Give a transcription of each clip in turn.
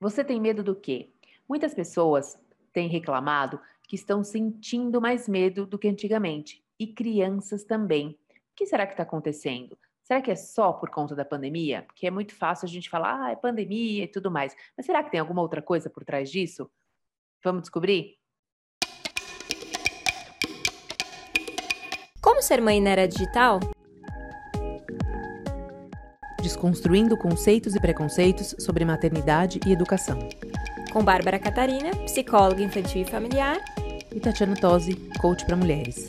Você tem medo do quê? Muitas pessoas têm reclamado que estão sentindo mais medo do que antigamente, e crianças também. O que será que está acontecendo? Será que é só por conta da pandemia? Porque é muito fácil a gente falar, ah, é pandemia e tudo mais. Mas será que tem alguma outra coisa por trás disso? Vamos descobrir? Como ser mãe na era digital? Desconstruindo conceitos e preconceitos sobre maternidade e educação. Com Bárbara Catarina, psicóloga infantil e familiar. E Tatiana Tosi, coach para mulheres.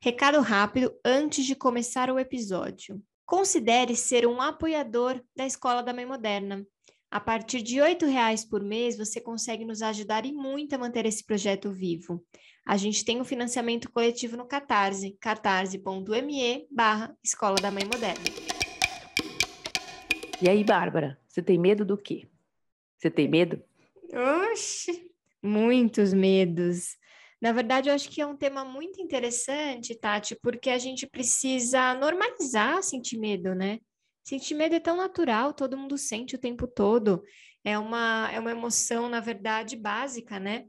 Recado rápido antes de começar o episódio. Considere ser um apoiador da Escola da Mãe Moderna. A partir de R$ reais por mês, você consegue nos ajudar e muito a manter esse projeto vivo. A gente tem um financiamento coletivo no Catarse, catarse.me barra Escola da Mãe Moderna. E aí, Bárbara, você tem medo do quê? Você tem medo? Oxi, muitos medos. Na verdade, eu acho que é um tema muito interessante, Tati, porque a gente precisa normalizar sentir medo, né? Sentir medo é tão natural, todo mundo sente o tempo todo. É uma, é uma emoção, na verdade, básica, né?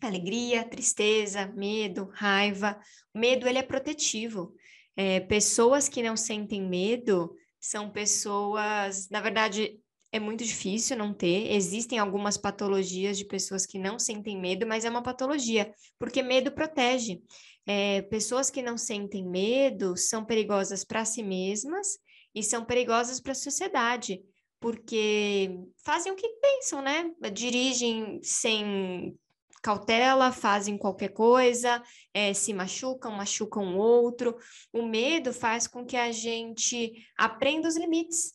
Alegria, tristeza, medo, raiva. O medo, ele é protetivo. É, pessoas que não sentem medo são pessoas, na verdade, é muito difícil não ter. Existem algumas patologias de pessoas que não sentem medo, mas é uma patologia, porque medo protege. É, pessoas que não sentem medo são perigosas para si mesmas e são perigosas para a sociedade, porque fazem o que pensam, né? Dirigem sem cautela, fazem qualquer coisa, é, se machucam, machucam o outro. O medo faz com que a gente aprenda os limites.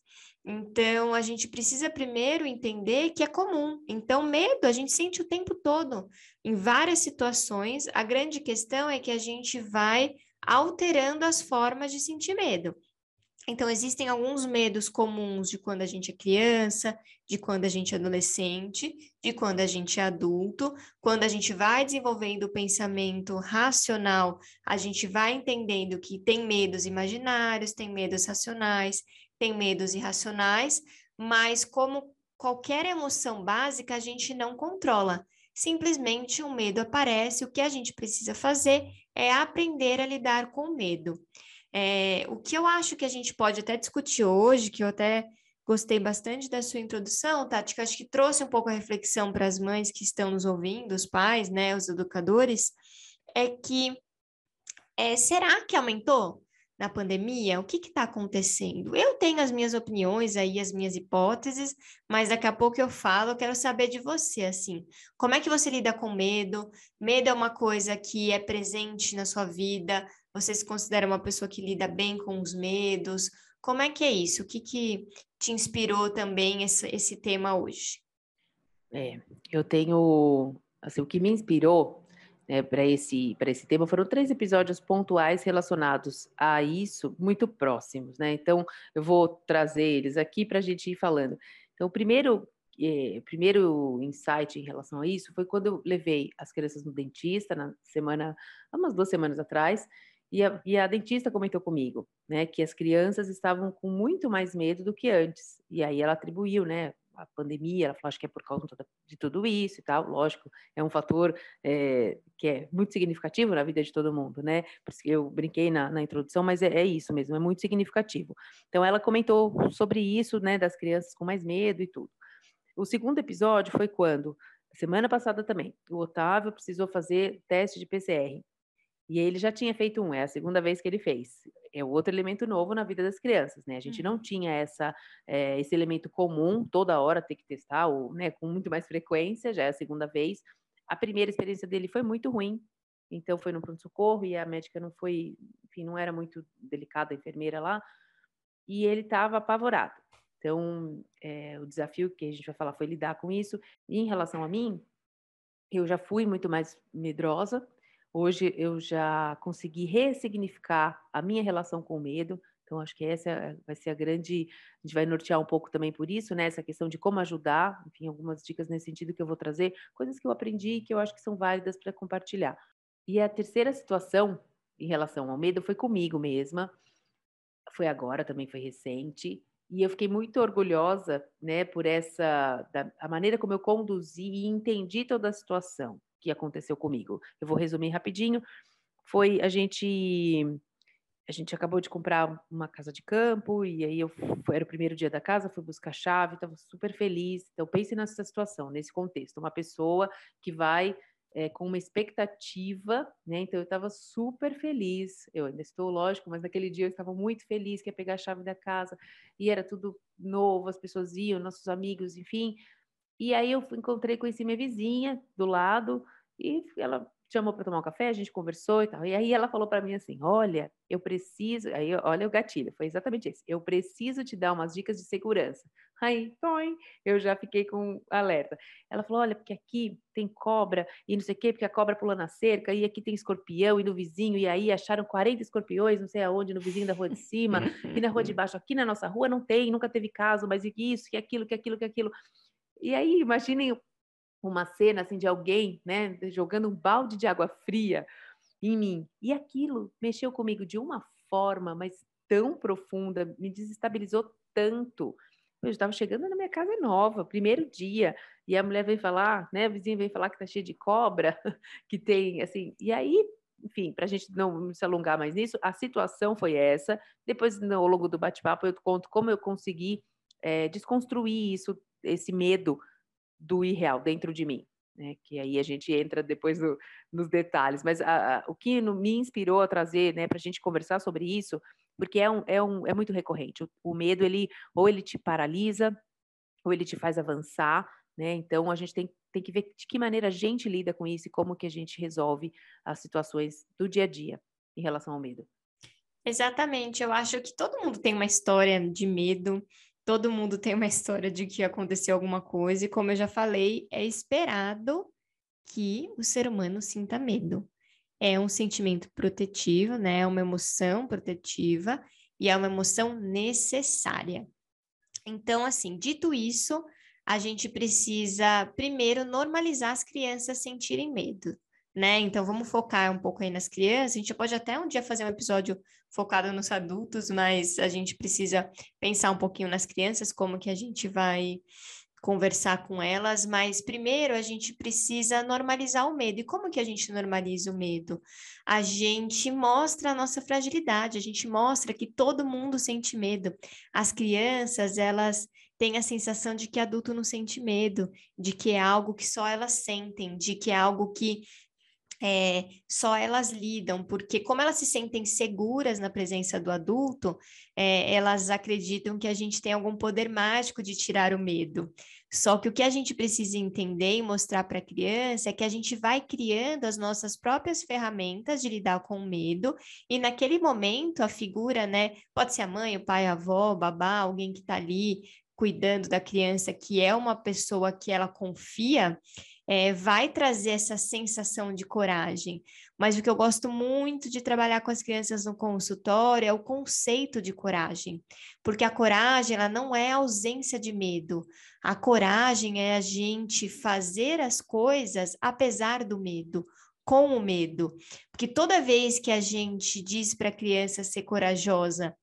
Então, a gente precisa primeiro entender que é comum. Então, medo a gente sente o tempo todo, em várias situações. A grande questão é que a gente vai alterando as formas de sentir medo. Então, existem alguns medos comuns de quando a gente é criança, de quando a gente é adolescente, de quando a gente é adulto. Quando a gente vai desenvolvendo o pensamento racional, a gente vai entendendo que tem medos imaginários, tem medos racionais, tem medos irracionais, mas como qualquer emoção básica, a gente não controla. Simplesmente o um medo aparece, o que a gente precisa fazer é aprender a lidar com o medo. É, o que eu acho que a gente pode até discutir hoje, que eu até gostei bastante da sua introdução, Tati, que acho que trouxe um pouco a reflexão para as mães que estão nos ouvindo, os pais, né, os educadores, é que é, será que aumentou na pandemia? O que está acontecendo? Eu tenho as minhas opiniões aí, as minhas hipóteses, mas daqui a pouco eu falo, eu quero saber de você, assim, como é que você lida com medo? Medo é uma coisa que é presente na sua vida, você se considera uma pessoa que lida bem com os medos? Como é que é isso? O que, que te inspirou também esse, esse tema hoje? É, eu tenho, assim, o que me inspirou né, para esse, esse tema foram três episódios pontuais relacionados a isso, muito próximos, né? Então, eu vou trazer eles aqui para a gente ir falando. Então, o primeiro, é, primeiro insight em relação a isso foi quando eu levei as crianças no dentista, na semana, há umas duas semanas atrás, e a, e a, dentista comentou comigo, né, que as crianças estavam com muito mais medo do que antes. E aí ela atribuiu, né, a pandemia, ela falou, acho que é por causa de tudo isso e tal. Lógico, é um fator é, que é muito significativo na vida de todo mundo, né? Eu brinquei na, na introdução, mas é, é, isso mesmo, é muito significativo. Então ela comentou sobre isso, né, das crianças com mais medo e tudo. O segundo episódio foi quando, semana passada também, o Otávio precisou fazer teste de PCR. E ele já tinha feito um, é a segunda vez que ele fez. É outro elemento novo na vida das crianças, né? A gente não uhum. tinha essa, é, esse elemento comum, toda hora ter que testar, ou, né, com muito mais frequência, já é a segunda vez. A primeira experiência dele foi muito ruim, então foi no pronto-socorro e a médica não foi, enfim, não era muito delicada, a enfermeira lá, e ele estava apavorado. Então, é, o desafio que a gente vai falar foi lidar com isso. E em relação a mim, eu já fui muito mais medrosa, Hoje eu já consegui ressignificar a minha relação com o medo. Então, acho que essa vai ser a grande. A gente vai nortear um pouco também por isso, né? Essa questão de como ajudar. Enfim, algumas dicas nesse sentido que eu vou trazer, coisas que eu aprendi e que eu acho que são válidas para compartilhar. E a terceira situação em relação ao medo foi comigo mesma. Foi agora, também foi recente. e eu fiquei muito orgulhosa, né, por essa da, a maneira como eu conduzi e entendi toda a situação que aconteceu comigo. Eu vou resumir rapidinho. Foi a gente a gente acabou de comprar uma casa de campo e aí eu era o primeiro dia da casa, fui buscar chave, estava super feliz. Então pense nessa situação, nesse contexto, uma pessoa que vai é, com uma expectativa, né? Então eu estava super feliz. Eu ainda estou, lógico, mas naquele dia eu estava muito feliz que ia pegar a chave da casa e era tudo novo, as pessoas iam, nossos amigos, enfim. E aí eu encontrei, conheci minha vizinha do lado e ela chamou para tomar um café, a gente conversou e tal. E aí ela falou para mim assim: "Olha, eu preciso, aí olha o gatilho, foi exatamente isso. Eu preciso te dar umas dicas de segurança". Aí, toim, eu já fiquei com alerta. Ela falou: "Olha, porque aqui tem cobra e não sei o quê, porque a cobra pula na cerca e aqui tem escorpião e no vizinho e aí acharam 40 escorpiões, não sei aonde, no vizinho da rua de cima e na rua de baixo. Aqui na nossa rua não tem, nunca teve caso, mas isso, que aquilo, que aquilo, que aquilo". E aí, imaginem uma cena assim de alguém, né, jogando um balde de água fria em mim. E aquilo mexeu comigo de uma forma, mas tão profunda, me desestabilizou tanto. Eu estava chegando na minha casa nova, primeiro dia, e a mulher vem falar, né, a vizinha vem falar que tá cheia de cobra, que tem, assim, e aí, enfim, para a gente não se alongar mais nisso, a situação foi essa. Depois, ao longo do bate-papo, eu conto como eu consegui é, desconstruir isso, esse medo do irreal dentro de mim. Né, que aí a gente entra depois no, nos detalhes, mas a, a, o que no, me inspirou a trazer, né, para a gente conversar sobre isso, porque é, um, é, um, é muito recorrente. O, o, medo, ele ou ele te paralisa, ou ele te faz avançar, né? Então a gente tem, tem que ver de que maneira a gente lida com isso e como que a gente resolve as situações do dia a dia em relação ao medo. Exatamente, eu acho que todo mundo tem uma história de medo, todo mundo tem uma história de que aconteceu alguma coisa, e como eu já falei, é esperado que o ser humano sinta medo. É um sentimento protetivo, né? É uma emoção protetiva e é uma emoção necessária. Então, assim, dito isso, a gente precisa primeiro normalizar as crianças sentirem medo né? Então vamos focar um pouco aí nas crianças. A gente pode até um dia fazer um episódio focado nos adultos, mas a gente precisa pensar um pouquinho nas crianças, como que a gente vai conversar com elas, mas primeiro a gente precisa normalizar o medo. E como que a gente normaliza o medo? A gente mostra a nossa fragilidade, a gente mostra que todo mundo sente medo. As crianças, elas têm a sensação de que adulto não sente medo, de que é algo que só elas sentem, de que é algo que é, só elas lidam, porque como elas se sentem seguras na presença do adulto, é, elas acreditam que a gente tem algum poder mágico de tirar o medo. Só que o que a gente precisa entender e mostrar para a criança é que a gente vai criando as nossas próprias ferramentas de lidar com o medo, e naquele momento a figura, né, pode ser a mãe, o pai, a avó, o babá, alguém que está ali cuidando da criança, que é uma pessoa que ela confia, é, vai trazer essa sensação de coragem. Mas o que eu gosto muito de trabalhar com as crianças no consultório é o conceito de coragem, porque a coragem ela não é ausência de medo. A coragem é a gente fazer as coisas apesar do medo, com o medo. Porque toda vez que a gente diz para a criança ser corajosa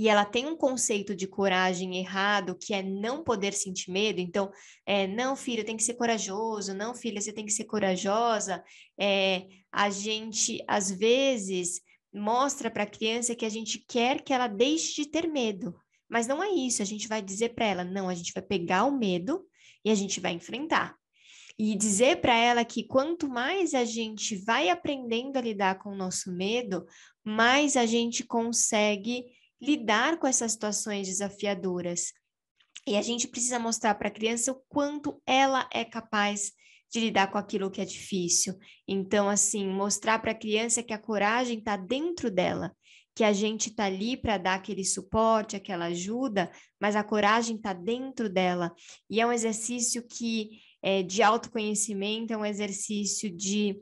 e ela tem um conceito de coragem errado, que é não poder sentir medo, então, é, não, filha, tem que ser corajoso, não, filha, você tem que ser corajosa, é, a gente, às vezes, mostra para a criança que a gente quer que ela deixe de ter medo, mas não é isso, a gente vai dizer para ela, não, a gente vai pegar o medo e a gente vai enfrentar. E dizer para ela que quanto mais a gente vai aprendendo a lidar com o nosso medo, mais a gente consegue lidar com essas situações desafiadoras. E a gente precisa mostrar para a criança o quanto ela é capaz de lidar com aquilo que é difícil. Então, assim, mostrar para a criança que a coragem está dentro dela, que a gente está ali para dar aquele suporte, aquela ajuda, mas a coragem está dentro dela. E é um exercício que é de autoconhecimento, é um exercício de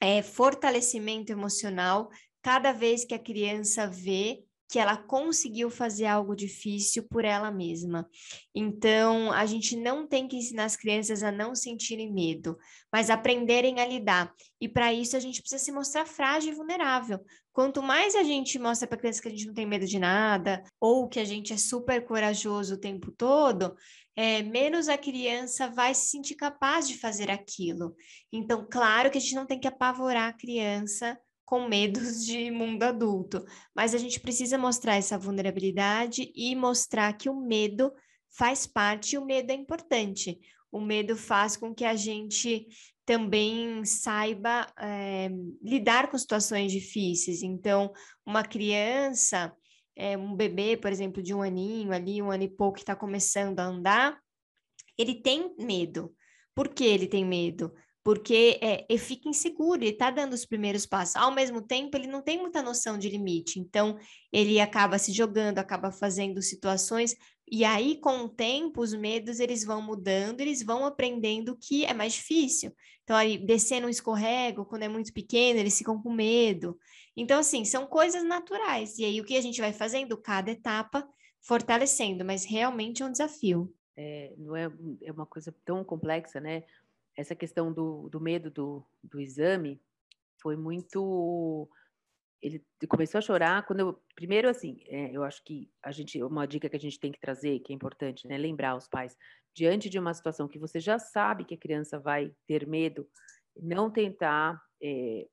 é, fortalecimento emocional. Cada vez que a criança vê que ela conseguiu fazer algo difícil por ela mesma. Então, a gente não tem que ensinar as crianças a não sentirem medo, mas aprenderem a lidar. E para isso a gente precisa se mostrar frágil e vulnerável. Quanto mais a gente mostra para a criança que a gente não tem medo de nada, ou que a gente é super corajoso o tempo todo, é, menos a criança vai se sentir capaz de fazer aquilo. Então, claro que a gente não tem que apavorar a criança com medos de mundo adulto, mas a gente precisa mostrar essa vulnerabilidade e mostrar que o medo faz parte e o medo é importante. O medo faz com que a gente também saiba é, lidar com situações difíceis. Então, uma criança, é, um bebê, por exemplo, de um aninho ali, um ano e pouco que está começando a andar, ele tem medo. Por que ele tem medo? Porque é, ele fica inseguro, ele está dando os primeiros passos. Ao mesmo tempo, ele não tem muita noção de limite, então ele acaba se jogando, acaba fazendo situações, e aí, com o tempo, os medos eles vão mudando, eles vão aprendendo que é mais difícil. Então, aí, descer um escorrego, quando é muito pequeno, eles ficam com medo. Então, assim, são coisas naturais. E aí, o que a gente vai fazendo? Cada etapa fortalecendo, mas realmente é um desafio. É, não é, é uma coisa tão complexa, né? Essa questão do, do medo do, do exame foi muito. Ele começou a chorar quando eu. Primeiro, assim, é, eu acho que a gente. Uma dica que a gente tem que trazer, que é importante, né? Lembrar os pais, diante de uma situação que você já sabe que a criança vai ter medo, não tentar é,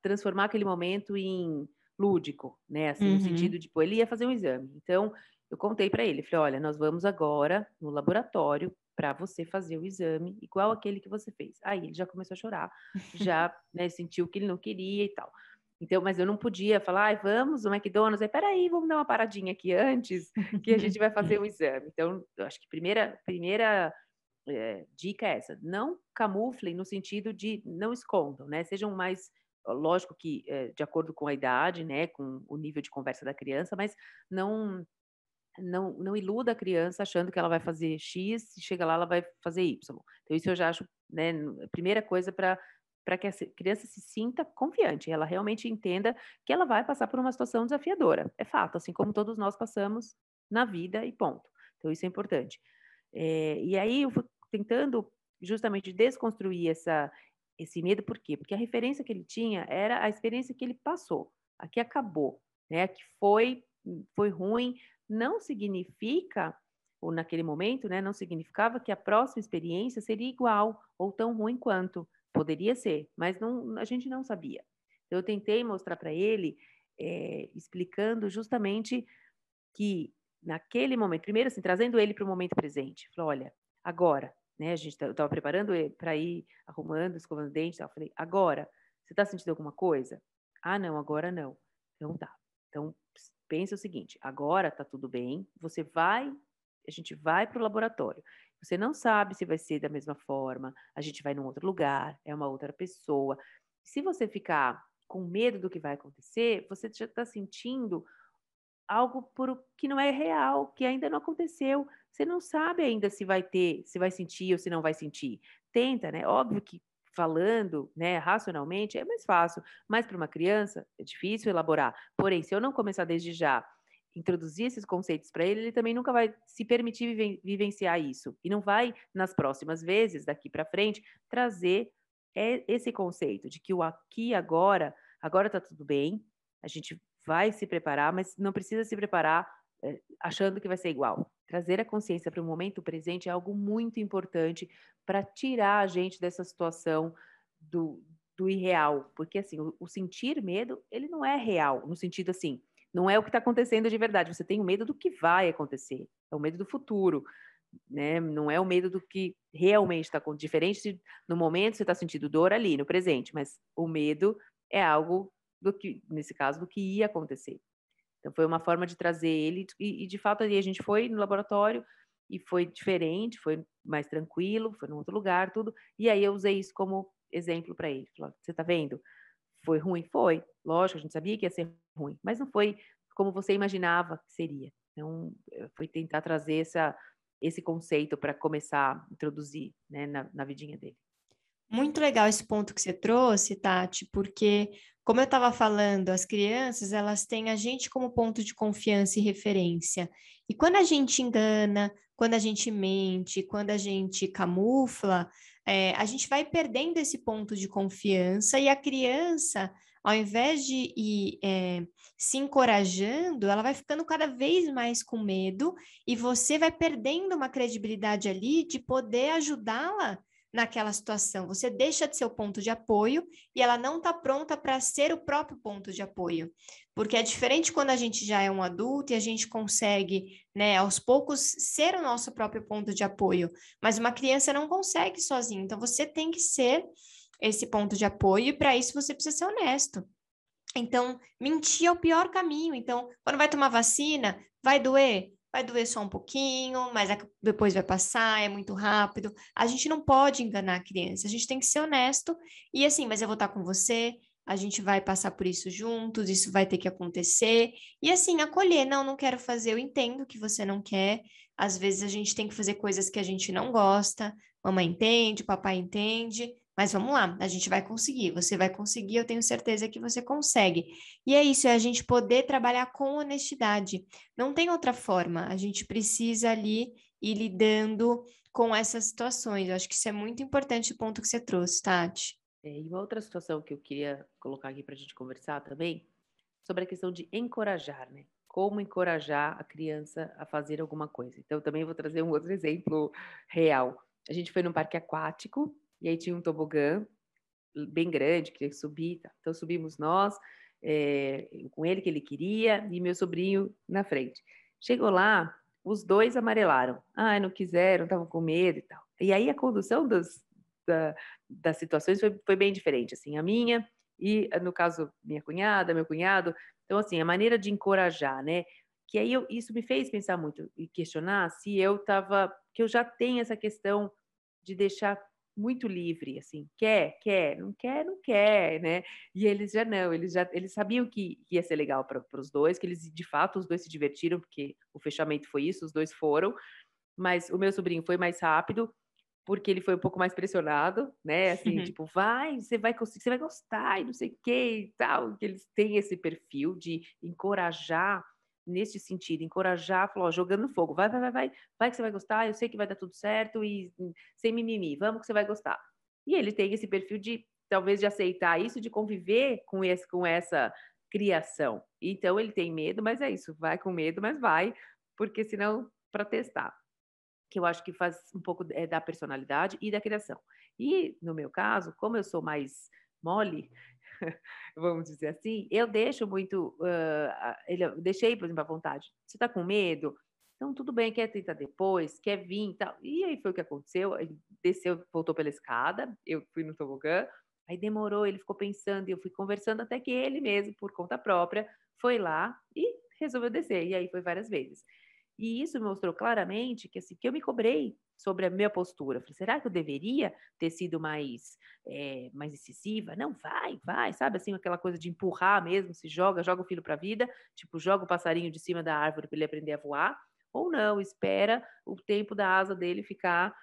transformar aquele momento em lúdico, né? Assim, uhum. no sentido de, tipo, ele ia fazer um exame. Então, eu contei para ele, falei, olha, nós vamos agora no laboratório para você fazer o exame igual aquele que você fez. Aí ele já começou a chorar, já né, sentiu que ele não queria e tal. Então, mas eu não podia falar, ai, vamos no McDonald's, aí, peraí, vamos dar uma paradinha aqui antes, que a gente vai fazer o exame. Então, eu acho que primeira, primeira é, dica é essa, não camuflem no sentido de não escondam, né? Sejam mais, lógico que é, de acordo com a idade, né, com o nível de conversa da criança, mas não não, não iluda a criança achando que ela vai fazer X e chega lá ela vai fazer Y. Então, isso eu já acho, né, a primeira coisa para para que a criança se sinta confiante, ela realmente entenda que ela vai passar por uma situação desafiadora. É fato, assim como todos nós passamos na vida e ponto. Então, isso é importante. É, e aí, eu fui tentando justamente desconstruir essa, esse medo, por quê? Porque a referência que ele tinha era a experiência que ele passou, a que acabou, né? A que foi, foi ruim, não significa, ou naquele momento, né, não significava que a próxima experiência seria igual ou tão ruim quanto. Poderia ser, mas não, a gente não sabia. Eu tentei mostrar para ele, é, explicando justamente que naquele momento, primeiro assim, trazendo ele para o momento presente. Falou, olha, agora, né, a gente estava tá, preparando para ir arrumando, escovando dente, eu falei, agora, você está sentindo alguma coisa? Ah, não, agora não. Então tá. Então, pensa o seguinte: agora tá tudo bem, você vai, a gente vai para o laboratório. Você não sabe se vai ser da mesma forma, a gente vai num outro lugar, é uma outra pessoa. Se você ficar com medo do que vai acontecer, você já está sentindo algo por que não é real, que ainda não aconteceu. Você não sabe ainda se vai ter, se vai sentir ou se não vai sentir. Tenta, né? Óbvio que falando, né, racionalmente, é mais fácil, mas para uma criança é difícil elaborar. Porém, se eu não começar desde já introduzir esses conceitos para ele, ele também nunca vai se permitir viven vivenciar isso e não vai nas próximas vezes daqui para frente trazer esse conceito de que o aqui agora, agora está tudo bem, a gente vai se preparar, mas não precisa se preparar é, achando que vai ser igual. Trazer a consciência para o momento presente é algo muito importante para tirar a gente dessa situação do, do irreal, porque assim, o, o, sentir medo, ele não é real, no sentido assim, não é o que está acontecendo de verdade, você tem o medo do que vai acontecer, é o medo do futuro, né? Não é o medo do que realmente está diferente de, no momento você está sentindo dor ali, no presente, mas o medo é algo do que, nesse caso, do que ia acontecer. Então foi uma forma de trazer ele e, e de fato ali a gente foi no laboratório, e foi diferente, foi mais tranquilo, foi num outro lugar, tudo. E aí eu usei isso como exemplo para ele. Você está vendo? Foi ruim? Foi. Lógico, a gente sabia que ia ser ruim, mas não foi como você imaginava que seria. Então, foi tentar trazer essa, esse conceito para começar a introduzir né, na, na vidinha dele. Muito legal esse ponto que você trouxe, Tati, porque como eu estava falando, as crianças elas têm a gente como ponto de confiança e referência. E quando a gente engana, quando a gente mente, quando a gente camufla, é, a gente vai perdendo esse ponto de confiança e a criança, ao invés de ir é, se encorajando, ela vai ficando cada vez mais com medo e você vai perdendo uma credibilidade ali de poder ajudá-la naquela situação. Você deixa de ser o ponto de apoio e ela não está pronta para ser o próprio ponto de apoio. Porque é diferente quando a gente já é um adulto e a gente consegue, né, aos poucos, ser o nosso próprio ponto de apoio. Mas uma criança não consegue sozinha. Então você tem que ser esse ponto de apoio e para isso você precisa ser honesto. Então, mentir é o pior caminho. Então, quando vai tomar vacina, vai doer? Vai doer só um pouquinho, mas depois vai passar, é muito rápido. A gente não pode enganar a criança, a gente tem que ser honesto e assim, mas eu vou estar com você, a gente vai passar por isso juntos, isso vai ter que acontecer. E assim, acolher, não, não quero fazer, eu entendo que você não quer. Às vezes a gente tem que fazer coisas que a gente não gosta, mamãe entende, papai entende, mas vamos lá, a gente vai conseguir, você vai conseguir, eu tenho certeza que você consegue. E é isso, é a gente poder trabalhar com honestidade. Não tem outra forma, a gente precisa ali ir lidando com essas situações. Eu acho que isso é muito importante o ponto que você trouxe, Tati. É, e uma outra situação que eu queria colocar aqui para a gente conversar também, sobre a questão de encorajar, né? Como encorajar a criança a fazer alguma coisa. Então, também vou trazer um outro exemplo real. A gente foi num parque aquático e aí tinha um tobogã bem grande, queria subir. Tá? Então subimos nós, é, com ele que ele queria, e meu sobrinho na frente. Chegou lá, os dois amarelaram. Ah, não quiseram, estavam com medo e tal. E aí a condução dos, da, das situações foi, foi bem diferente. Assim, a minha e, no caso, minha cunhada, meu cunhado. Então, assim, a maneira de encorajar, né? Que aí eu, isso me fez pensar muito e questionar se eu estava, que eu já tenho essa questão de deixar muito livre, assim, quer, quer, não quer, não quer, né? E eles já não, eles já eles sabiam que ia ser legal para os dois, que eles de fato os dois se divertiram, porque o fechamento foi isso, os dois foram, mas o meu sobrinho foi mais rápido, porque ele foi um pouco mais pressionado, né? Assim, uhum. tipo, vai, você vai conseguir, você vai gostar e não sei o que e tal, que eles têm esse perfil de encorajar nesse sentido, encorajar, falar, ó, jogando fogo, vai, vai, vai, vai, vai que você vai gostar, eu sei que vai dar tudo certo e hum, sem mimimi, vamos que você vai gostar. E ele tem esse perfil de, talvez, de aceitar isso, de conviver com, esse, com essa criação. Então, ele tem medo, mas é isso, vai com medo, mas vai, porque senão, para testar. Que eu acho que faz um pouco é, da personalidade e da criação. E, no meu caso, como eu sou mais mole, vamos dizer assim, eu deixo muito, uh, ele, eu deixei, por exemplo, à vontade. Você está com medo? Então, tudo bem, quer tentar depois, quer vir e tal. E aí foi o que aconteceu, ele desceu, voltou pela escada, eu fui no tobogã, aí demorou, ele ficou pensando, e eu fui conversando até que ele mesmo, por conta própria, foi lá e resolveu descer, e aí foi várias vezes. E isso mostrou claramente que, assim, que eu me cobrei sobre a minha postura. Falei, será que eu deveria ter sido mais, é, mais incisiva? Não, vai, vai, sabe? Assim, aquela coisa de empurrar mesmo, se joga, joga o filho para a vida, tipo, joga o passarinho de cima da árvore para ele aprender a voar, ou não, espera o tempo da asa dele ficar,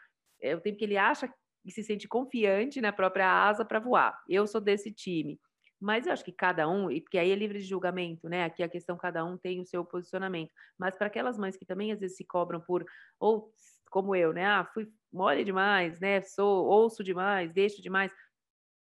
é, o tempo que ele acha e se sente confiante na própria asa para voar. Eu sou desse time. Mas eu acho que cada um, e porque aí é livre de julgamento, né? Aqui a questão, cada um tem o seu posicionamento. Mas para aquelas mães que também às vezes se cobram por, ou como eu, né? Ah, fui mole demais, né? Sou, ouço demais, deixo demais.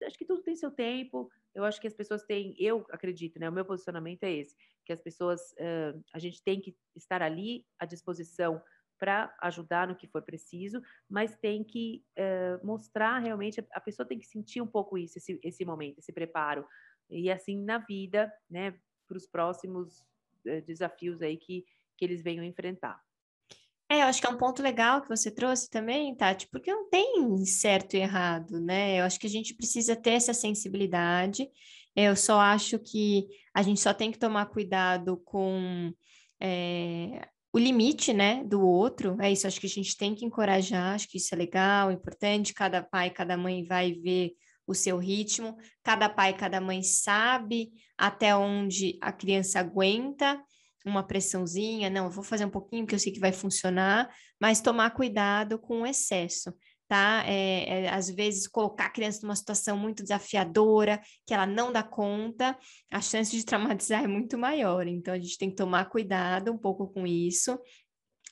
Acho que tudo tem seu tempo. Eu acho que as pessoas têm, eu acredito, né? O meu posicionamento é esse, que as pessoas, uh, a gente tem que estar ali à disposição para ajudar no que for preciso, mas tem que uh, mostrar realmente, a pessoa tem que sentir um pouco isso, esse, esse momento, esse preparo. E assim na vida, né, para os próximos uh, desafios aí que, que eles venham enfrentar. É, eu acho que é um ponto legal que você trouxe também, Tati, porque não tem certo e errado, né? Eu acho que a gente precisa ter essa sensibilidade. Eu só acho que a gente só tem que tomar cuidado com é, o limite, né, do outro, é isso, acho que a gente tem que encorajar, acho que isso é legal, importante, cada pai, cada mãe vai ver o seu ritmo, cada pai, cada mãe sabe até onde a criança aguenta uma pressãozinha, não, vou fazer um pouquinho porque eu sei que vai funcionar, mas tomar cuidado com o excesso, tá? É, é, às vezes colocar a criança numa situação muito desafiadora, que ela não dá conta, a chance de traumatizar é muito maior. Então a gente tem que tomar cuidado um pouco com isso,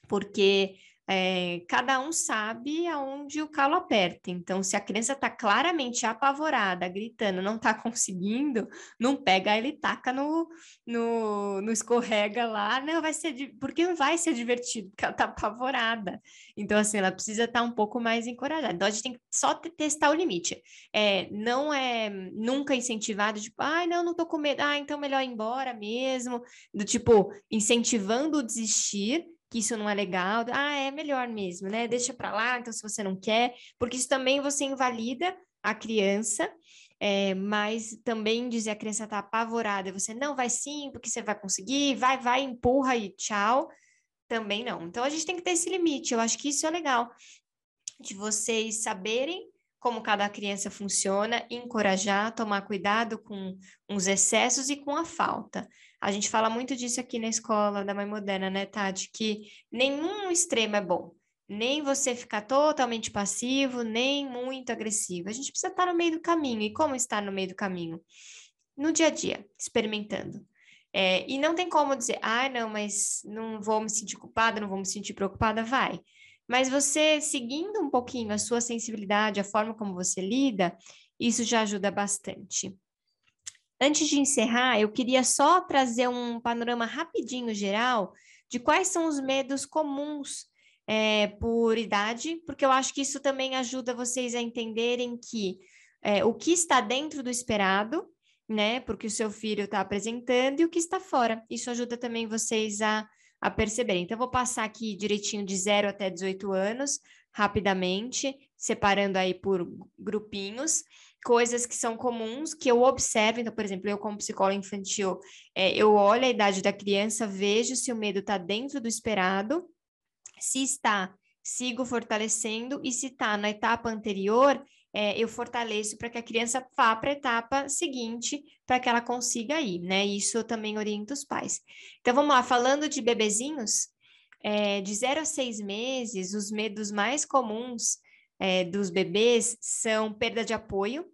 porque é, cada um sabe aonde o calo aperta. Então, se a criança está claramente apavorada, gritando, não está conseguindo, não pega ele taca no, no, no escorrega lá, não vai ser, porque não vai ser divertido, porque ela está apavorada. Então, assim, ela precisa estar tá um pouco mais encorajada. Então, a gente tem que só testar o limite. É, não é nunca incentivado, tipo, ai, não, não tô com medo, ah, então melhor ir embora mesmo, do tipo, incentivando o desistir, que isso não é legal, ah, é melhor mesmo, né? Deixa para lá, então se você não quer, porque isso também você invalida a criança, é, mas também dizer a criança está apavorada, você não vai sim, porque você vai conseguir, vai, vai, empurra e tchau, também não. Então a gente tem que ter esse limite, eu acho que isso é legal, de vocês saberem como cada criança funciona, encorajar, tomar cuidado com os excessos e com a falta. A gente fala muito disso aqui na escola da mãe moderna, né, Tati? Que nenhum extremo é bom. Nem você ficar totalmente passivo, nem muito agressivo. A gente precisa estar no meio do caminho. E como estar no meio do caminho? No dia a dia, experimentando. É, e não tem como dizer, ah, não, mas não vou me sentir culpada, não vou me sentir preocupada, vai. Mas você seguindo um pouquinho a sua sensibilidade, a forma como você lida, isso já ajuda bastante. Antes de encerrar, eu queria só trazer um panorama rapidinho geral de quais são os medos comuns é, por idade, porque eu acho que isso também ajuda vocês a entenderem que é, o que está dentro do esperado, né, porque o seu filho está apresentando, e o que está fora. Isso ajuda também vocês a, a perceberem. Então, eu vou passar aqui direitinho de 0 até 18 anos, rapidamente, separando aí por grupinhos coisas que são comuns que eu observo. Então, por exemplo, eu como psicóloga infantil, é, eu olho a idade da criança, vejo se o medo está dentro do esperado, se está, sigo fortalecendo, e se está na etapa anterior, é, eu fortaleço para que a criança vá para a etapa seguinte, para que ela consiga ir, né? Isso eu também oriento os pais. Então, vamos lá, falando de bebezinhos, é, de 0 a 6 meses, os medos mais comuns é, dos bebês são perda de apoio,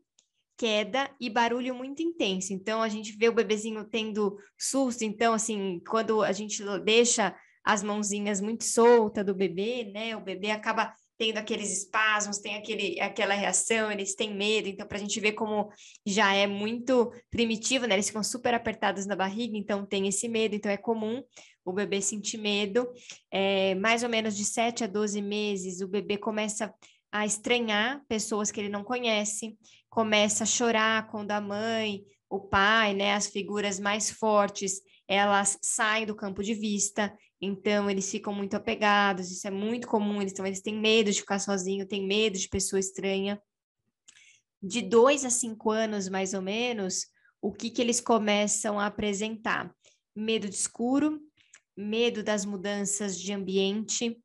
queda e barulho muito intenso. Então, a gente vê o bebezinho tendo susto. Então, assim, quando a gente deixa as mãozinhas muito soltas do bebê, né? O bebê acaba tendo aqueles espasmos, tem aquele, aquela reação, eles têm medo. Então, para a gente ver como já é muito primitivo, né? Eles ficam super apertados na barriga, então tem esse medo. Então, é comum o bebê sentir medo. É, mais ou menos de 7 a 12 meses, o bebê começa a estranhar pessoas que ele não conhece começa a chorar quando a mãe, o pai, né, as figuras mais fortes, elas saem do campo de vista, então eles ficam muito apegados, isso é muito comum, então, eles têm medo de ficar sozinho, têm medo de pessoa estranha. De dois a cinco anos, mais ou menos, o que, que eles começam a apresentar? Medo de escuro, medo das mudanças de ambiente,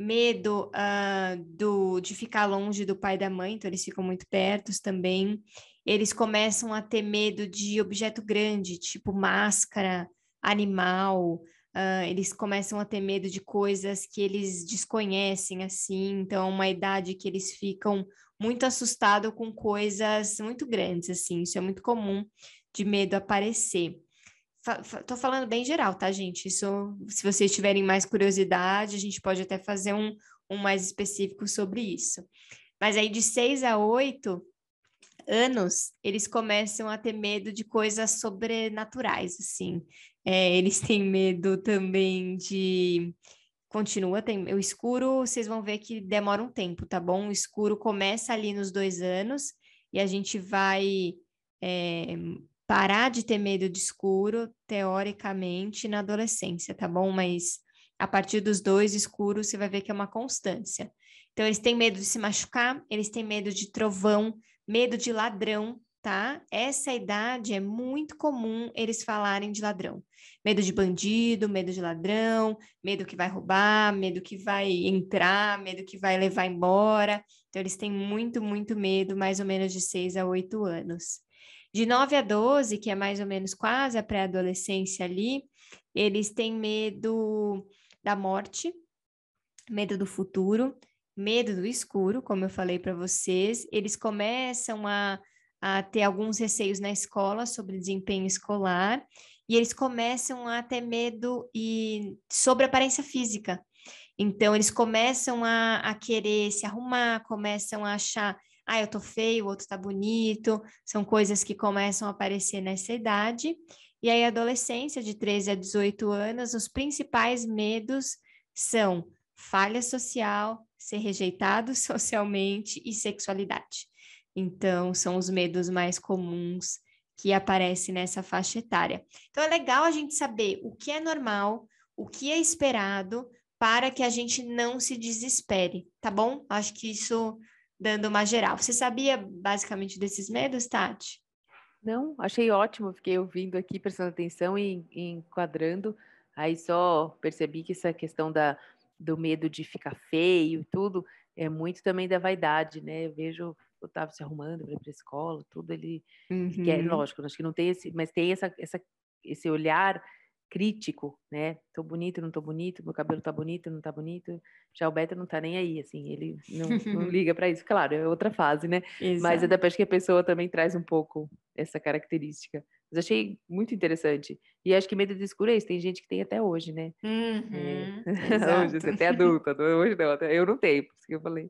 medo uh, do, de ficar longe do pai e da mãe, então eles ficam muito perto também. Eles começam a ter medo de objeto grande, tipo máscara, animal. Uh, eles começam a ter medo de coisas que eles desconhecem, assim. Então, é uma idade que eles ficam muito assustados com coisas muito grandes, assim. Isso é muito comum de medo aparecer. Tô falando bem geral, tá, gente? Isso, se vocês tiverem mais curiosidade, a gente pode até fazer um, um mais específico sobre isso. Mas aí de seis a oito anos, eles começam a ter medo de coisas sobrenaturais, assim. É, eles têm medo também de. Continua, tem o escuro, vocês vão ver que demora um tempo, tá bom? O escuro começa ali nos dois anos e a gente vai é, parar de ter medo de escuro, teoricamente, na adolescência, tá bom? Mas a partir dos dois escuros, você vai ver que é uma constância. Então, eles têm medo de se machucar, eles têm medo de trovão, medo de ladrão, tá? Essa idade é muito comum eles falarem de ladrão. Medo de bandido, medo de ladrão, medo que vai roubar, medo que vai entrar, medo que vai levar embora. Então, eles têm muito, muito medo, mais ou menos de 6 a 8 anos. De 9 a 12, que é mais ou menos quase a pré-adolescência ali, eles têm medo da morte, medo do futuro, medo do escuro, como eu falei para vocês, eles começam a, a ter alguns receios na escola sobre desempenho escolar, e eles começam a ter medo e sobre aparência física. Então, eles começam a, a querer se arrumar, começam a achar, ah, eu tô feio, o outro tá bonito, são coisas que começam a aparecer nessa idade. E aí, adolescência, de 13 a 18 anos, os principais medos são falha social, ser rejeitado socialmente e sexualidade. Então, são os medos mais comuns que aparecem nessa faixa etária. Então, é legal a gente saber o que é normal, o que é esperado, para que a gente não se desespere, tá bom? Acho que isso dando uma geral. Você sabia basicamente desses medos, Tati? Não, achei ótimo, fiquei ouvindo aqui, prestando atenção e, e enquadrando. Aí só percebi que essa questão da, do medo de ficar feio e tudo é muito também da vaidade, né? Eu vejo o Otávio se arrumando para ir para a escola, tudo ele uhum. quer, lógico, acho que não tem esse, mas tem essa, essa, esse olhar crítico, né? Tô bonito, não tô bonito, meu cabelo tá bonito, não tá bonito. Já o Beto não tá nem aí, assim, ele não, não liga para isso. Claro, é outra fase, né? Exato. Mas é da que a pessoa também traz um pouco essa característica. Mas achei muito interessante. E acho que medo de escuro é isso, tem gente que tem até hoje, né? Uhum, é. hoje, até adulta, hoje não, eu não tenho, por isso que eu falei.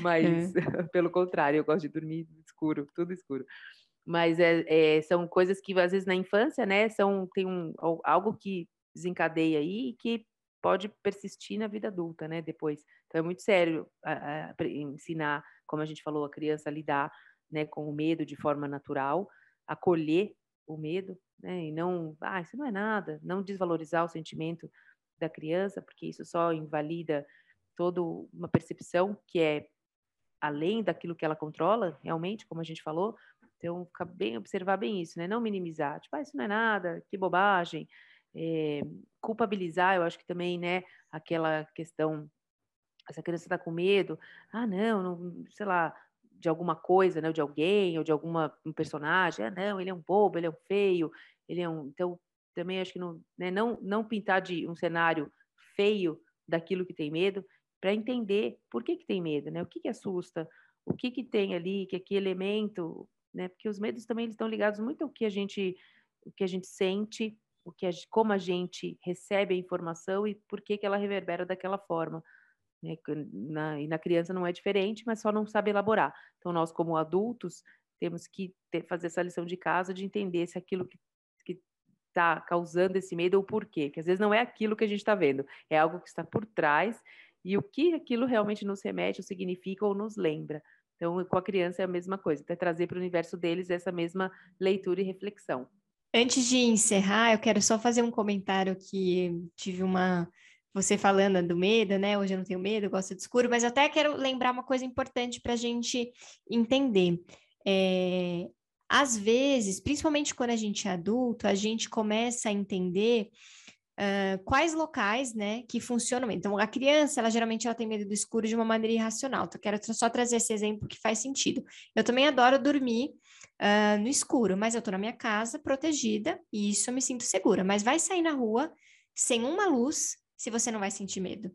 Mas, é. pelo contrário, eu gosto de dormir escuro, tudo escuro mas é, é, são coisas que às vezes na infância, né, são tem um, algo que desencadeia aí e que pode persistir na vida adulta, né, depois. Então é muito sério a, a, ensinar, como a gente falou, a criança a lidar, né, com o medo de forma natural, acolher o medo, né, e não, ah, isso não é nada, não desvalorizar o sentimento da criança, porque isso só invalida toda uma percepção que é além daquilo que ela controla, realmente, como a gente falou, então, ficar bem, observar bem isso, né? Não minimizar, tipo, ah, isso não é nada, que bobagem. É, culpabilizar, eu acho que também, né, aquela questão, essa criança está com medo, ah, não, não, sei lá, de alguma coisa, né, ou de alguém, ou de alguma um personagem, ah, não, ele é um bobo, ele é um feio, ele é um, então, também acho que não, né, não, não pintar de um cenário feio daquilo que tem medo, para entender por que que tem medo, né, o que que assusta, o que que tem ali, que que elemento né? Porque os medos também estão ligados muito ao que a gente, o que a gente sente, o que a, como a gente recebe a informação e por que que ela reverbera daquela forma. Né? Na, e na criança não é diferente, mas só não sabe elaborar. Então nós como adultos temos que ter, fazer essa lição de casa de entender se aquilo que está causando esse medo ou por quê, que às vezes não é aquilo que a gente está vendo, é algo que está por trás e o que aquilo realmente nos remete ou significa ou nos lembra. Então, com a criança é a mesma coisa, até trazer para o universo deles essa mesma leitura e reflexão. Antes de encerrar, eu quero só fazer um comentário que tive uma. Você falando do medo, né? Hoje eu não tenho medo, eu gosto de escuro, mas até quero lembrar uma coisa importante para a gente entender. É, às vezes, principalmente quando a gente é adulto, a gente começa a entender Uh, quais locais, né, que funcionam. Então, a criança, ela geralmente ela tem medo do escuro de uma maneira irracional. Então, quero só trazer esse exemplo que faz sentido. Eu também adoro dormir uh, no escuro, mas eu estou na minha casa, protegida, e isso eu me sinto segura. Mas vai sair na rua sem uma luz, se você não vai sentir medo.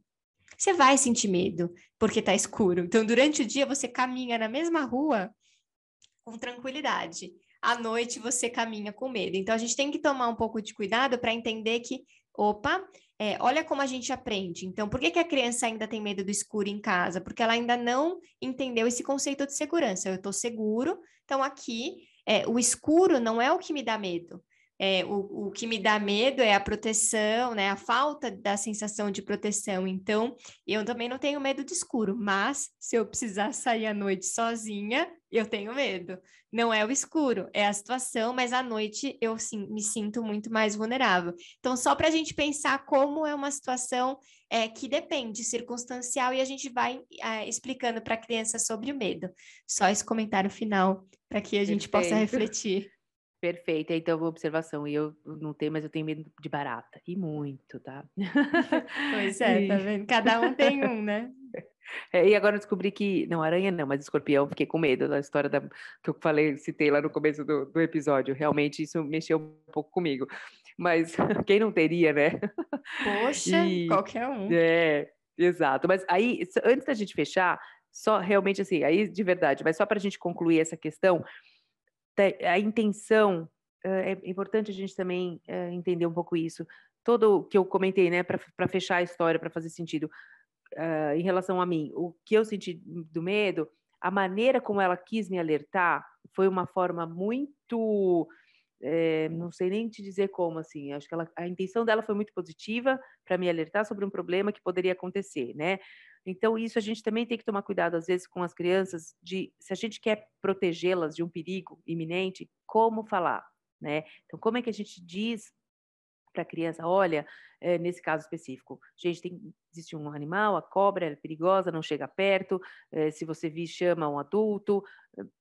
Você vai sentir medo, porque está escuro. Então, durante o dia, você caminha na mesma rua com tranquilidade à noite você caminha com medo. Então a gente tem que tomar um pouco de cuidado para entender que opa, é, olha como a gente aprende. Então, por que, que a criança ainda tem medo do escuro em casa? Porque ela ainda não entendeu esse conceito de segurança. Eu estou seguro, então aqui é, o escuro não é o que me dá medo. É, o, o que me dá medo é a proteção, né? A falta da sensação de proteção. Então, eu também não tenho medo de escuro, mas se eu precisar sair à noite sozinha, eu tenho medo. Não é o escuro, é a situação, mas à noite eu sim, me sinto muito mais vulnerável. Então, só para a gente pensar como é uma situação é, que depende, circunstancial, e a gente vai é, explicando para a criança sobre o medo. Só esse comentário final para que a gente Perfeito. possa refletir. Perfeito, então observação, e eu não tenho, mas eu tenho medo de barata, e muito, tá? Pois é, tá vendo? Cada um tem um, né? É, e agora eu descobri que, não, aranha não, mas escorpião, fiquei com medo da história da, que eu falei, citei lá no começo do, do episódio, realmente isso mexeu um pouco comigo, mas quem não teria, né? Poxa, e, qualquer um. É, Exato. Mas aí, antes da gente fechar, só realmente assim, aí de verdade, mas só para a gente concluir essa questão, a intenção, é importante a gente também entender um pouco isso. Todo o que eu comentei, né, para fechar a história, para fazer sentido, uh, em relação a mim, o que eu senti do medo, a maneira como ela quis me alertar foi uma forma muito é, não sei nem te dizer como, assim, acho que ela, a intenção dela foi muito positiva para me alertar sobre um problema que poderia acontecer, né? Então, isso a gente também tem que tomar cuidado, às vezes, com as crianças, de se a gente quer protegê-las de um perigo iminente, como falar, né? Então, como é que a gente diz para a criança, olha, é, nesse caso específico, gente, tem, existe um animal, a cobra é perigosa, não chega perto, é, se você vir, chama um adulto,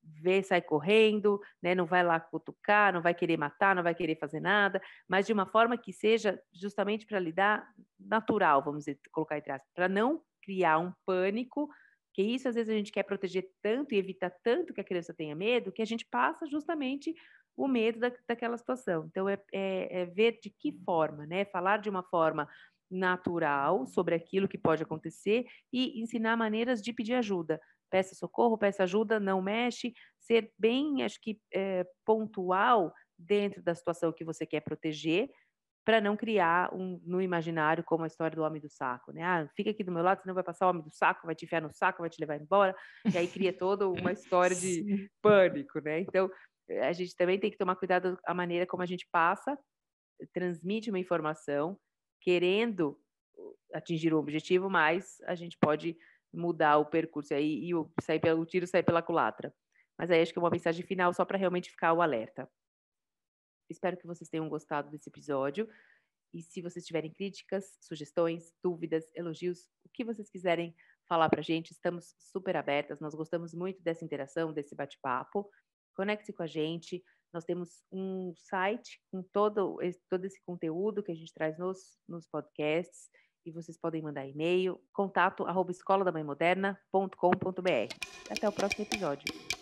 vê, sai correndo, né, não vai lá cutucar, não vai querer matar, não vai querer fazer nada, mas de uma forma que seja justamente para lidar natural, vamos dizer, colocar entre aspas, para não criar um pânico, que isso às vezes a gente quer proteger tanto e evitar tanto que a criança tenha medo, que a gente passa justamente o medo da, daquela situação. Então, é, é, é ver de que forma, né? Falar de uma forma natural sobre aquilo que pode acontecer e ensinar maneiras de pedir ajuda. Peça socorro, peça ajuda, não mexe, ser bem, acho que, é, pontual dentro da situação que você quer proteger, para não criar um, no imaginário como a história do homem do saco, né? Ah, fica aqui do meu lado, senão vai passar o homem do saco, vai te enfiar no saco, vai te levar embora, e aí cria toda uma história de pânico, né? Então, a gente também tem que tomar cuidado a maneira como a gente passa, transmite uma informação, querendo atingir o objetivo, mas a gente pode mudar o percurso aí e o, sair pelo, tiro sair pela culatra. Mas aí acho que é uma mensagem final só para realmente ficar o alerta. Espero que vocês tenham gostado desse episódio. E se vocês tiverem críticas, sugestões, dúvidas, elogios, o que vocês quiserem falar para a gente, estamos super abertas. Nós gostamos muito dessa interação, desse bate-papo conecte-se com a gente. Nós temos um site com todo, todo esse conteúdo que a gente traz nos, nos podcasts e vocês podem mandar e-mail, contato arroba escola da mãe moderna.com.br. Até o próximo episódio.